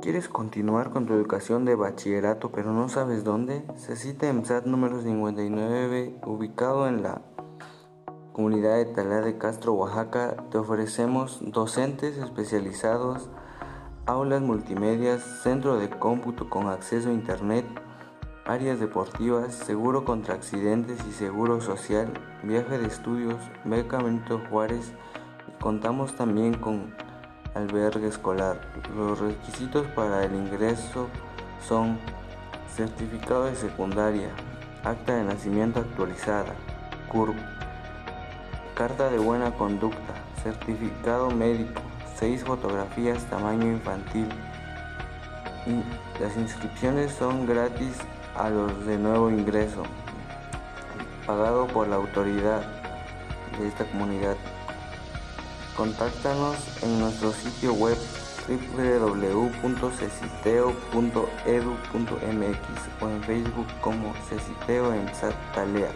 ¿Quieres continuar con tu educación de bachillerato pero no sabes dónde? cita EMSAT número 59, ubicado en la comunidad de Talá de Castro, Oaxaca. Te ofrecemos docentes especializados, aulas multimedias, centro de cómputo con acceso a internet, áreas deportivas, seguro contra accidentes y seguro social, viaje de estudios, beca Juárez contamos también con albergue escolar. Los requisitos para el ingreso son certificado de secundaria, acta de nacimiento actualizada, CURP, carta de buena conducta, certificado médico, seis fotografías tamaño infantil. Y las inscripciones son gratis a los de nuevo ingreso, pagado por la autoridad de esta comunidad. Contáctanos en nuestro sitio web www.ceciteo.edu.mx o en Facebook como Ceciteo en Satalea.